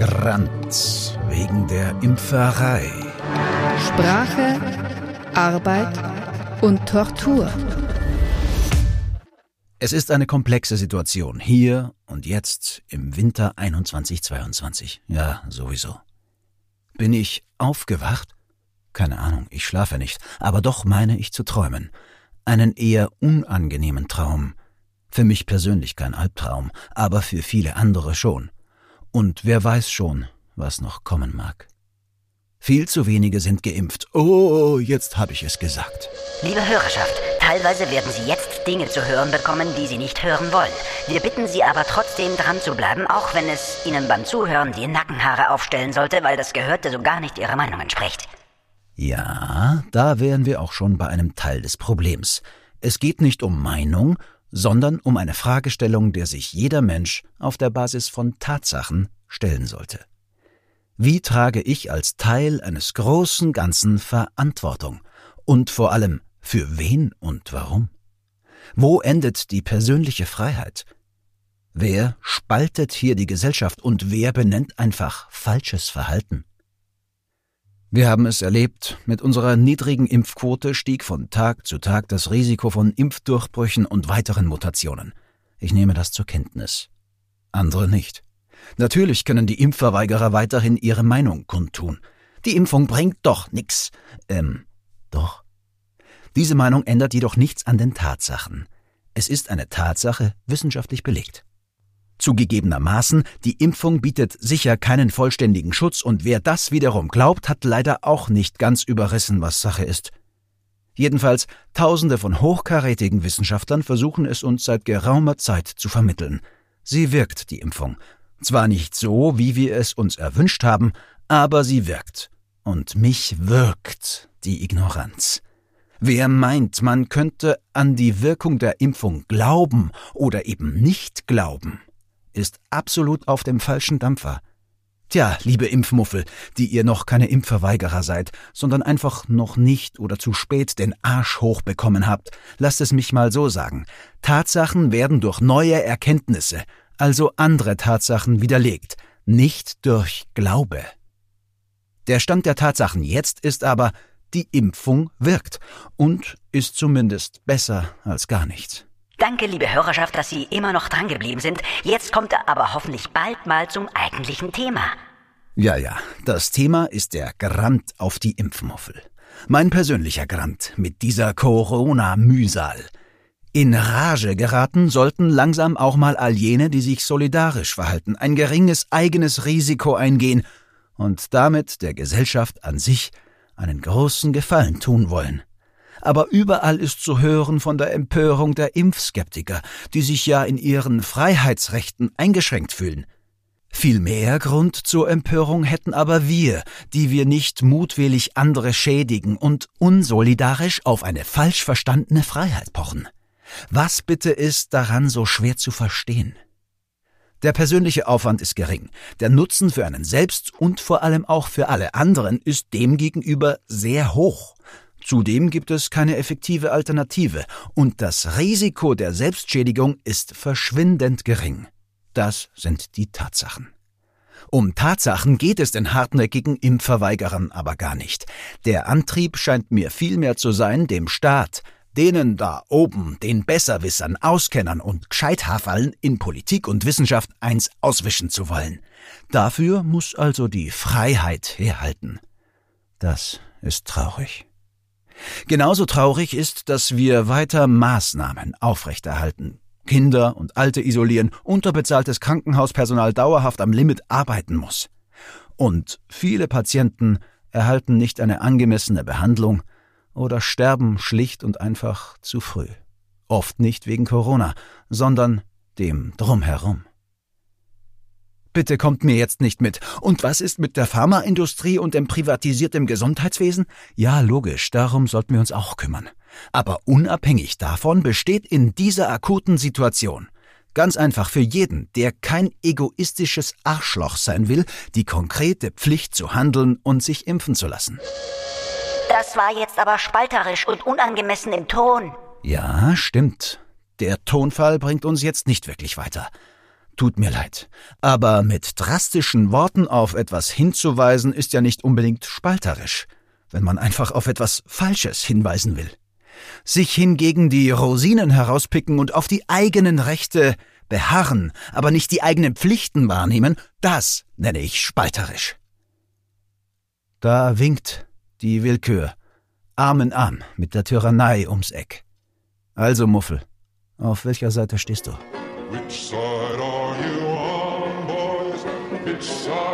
Grant wegen der Impferei. Sprache, Arbeit und Tortur. Es ist eine komplexe Situation, hier und jetzt im Winter 21-22. Ja, sowieso. Bin ich aufgewacht? Keine Ahnung, ich schlafe nicht, aber doch meine ich zu träumen. Einen eher unangenehmen Traum. Für mich persönlich kein Albtraum, aber für viele andere schon. Und wer weiß schon, was noch kommen mag. Viel zu wenige sind geimpft. Oh, jetzt habe ich es gesagt. Liebe Hörerschaft, teilweise werden Sie jetzt Dinge zu hören bekommen, die Sie nicht hören wollen. Wir bitten Sie aber trotzdem dran zu bleiben, auch wenn es Ihnen beim Zuhören die Nackenhaare aufstellen sollte, weil das Gehörte so gar nicht Ihrer Meinung entspricht. Ja, da wären wir auch schon bei einem Teil des Problems. Es geht nicht um Meinung, sondern um eine Fragestellung, der sich jeder Mensch auf der Basis von Tatsachen stellen sollte. Wie trage ich als Teil eines großen Ganzen Verantwortung? Und vor allem, für wen und warum? Wo endet die persönliche Freiheit? Wer spaltet hier die Gesellschaft und wer benennt einfach falsches Verhalten? Wir haben es erlebt, mit unserer niedrigen Impfquote stieg von Tag zu Tag das Risiko von Impfdurchbrüchen und weiteren Mutationen. Ich nehme das zur Kenntnis. Andere nicht. Natürlich können die Impfverweigerer weiterhin ihre Meinung kundtun. Die Impfung bringt doch nix. Ähm, doch. Diese Meinung ändert jedoch nichts an den Tatsachen. Es ist eine Tatsache wissenschaftlich belegt. Zugegebenermaßen, die Impfung bietet sicher keinen vollständigen Schutz und wer das wiederum glaubt, hat leider auch nicht ganz überrissen, was Sache ist. Jedenfalls, Tausende von hochkarätigen Wissenschaftlern versuchen es uns seit geraumer Zeit zu vermitteln. Sie wirkt, die Impfung, zwar nicht so, wie wir es uns erwünscht haben, aber sie wirkt. Und mich wirkt die Ignoranz. Wer meint, man könnte an die Wirkung der Impfung glauben oder eben nicht glauben, ist absolut auf dem falschen Dampfer. Tja, liebe Impfmuffel, die ihr noch keine Impfverweigerer seid, sondern einfach noch nicht oder zu spät den Arsch hochbekommen habt, lasst es mich mal so sagen. Tatsachen werden durch neue Erkenntnisse, also andere Tatsachen widerlegt, nicht durch Glaube. Der Stand der Tatsachen jetzt ist aber, die Impfung wirkt und ist zumindest besser als gar nichts. Danke, liebe Hörerschaft, dass Sie immer noch drangeblieben sind. Jetzt kommt er aber hoffentlich bald mal zum eigentlichen Thema. Ja, ja, das Thema ist der Grant auf die Impfmuffel. Mein persönlicher Grant mit dieser Corona-Mühsal. In Rage geraten sollten langsam auch mal all jene, die sich solidarisch verhalten, ein geringes eigenes Risiko eingehen und damit der Gesellschaft an sich einen großen Gefallen tun wollen. Aber überall ist zu hören von der Empörung der Impfskeptiker, die sich ja in ihren Freiheitsrechten eingeschränkt fühlen. Viel mehr Grund zur Empörung hätten aber wir, die wir nicht mutwillig andere schädigen und unsolidarisch auf eine falsch verstandene Freiheit pochen. Was bitte ist daran so schwer zu verstehen? Der persönliche Aufwand ist gering, der Nutzen für einen selbst und vor allem auch für alle anderen ist demgegenüber sehr hoch. Zudem gibt es keine effektive Alternative und das Risiko der Selbstschädigung ist verschwindend gering. Das sind die Tatsachen. Um Tatsachen geht es den hartnäckigen Impfverweigerern aber gar nicht. Der Antrieb scheint mir vielmehr zu sein, dem Staat, denen da oben, den Besserwissern, Auskennern und Gescheithaferln in Politik und Wissenschaft eins auswischen zu wollen. Dafür muss also die Freiheit herhalten. Das ist traurig. Genauso traurig ist, dass wir weiter Maßnahmen aufrechterhalten. Kinder und Alte isolieren, unterbezahltes Krankenhauspersonal dauerhaft am Limit arbeiten muss. Und viele Patienten erhalten nicht eine angemessene Behandlung, oder sterben schlicht und einfach zu früh. Oft nicht wegen Corona, sondern dem Drumherum. Bitte kommt mir jetzt nicht mit. Und was ist mit der Pharmaindustrie und dem privatisierten Gesundheitswesen? Ja, logisch, darum sollten wir uns auch kümmern. Aber unabhängig davon besteht in dieser akuten Situation ganz einfach für jeden, der kein egoistisches Arschloch sein will, die konkrete Pflicht zu handeln und sich impfen zu lassen. Das war jetzt aber spalterisch und unangemessen im Ton. Ja, stimmt. Der Tonfall bringt uns jetzt nicht wirklich weiter. Tut mir leid. Aber mit drastischen Worten auf etwas hinzuweisen ist ja nicht unbedingt spalterisch, wenn man einfach auf etwas Falsches hinweisen will. Sich hingegen die Rosinen herauspicken und auf die eigenen Rechte beharren, aber nicht die eigenen Pflichten wahrnehmen, das nenne ich spalterisch. Da winkt die Willkür, Arm in Arm mit der Tyrannei ums Eck. Also, Muffel, auf welcher Seite stehst du? Which side so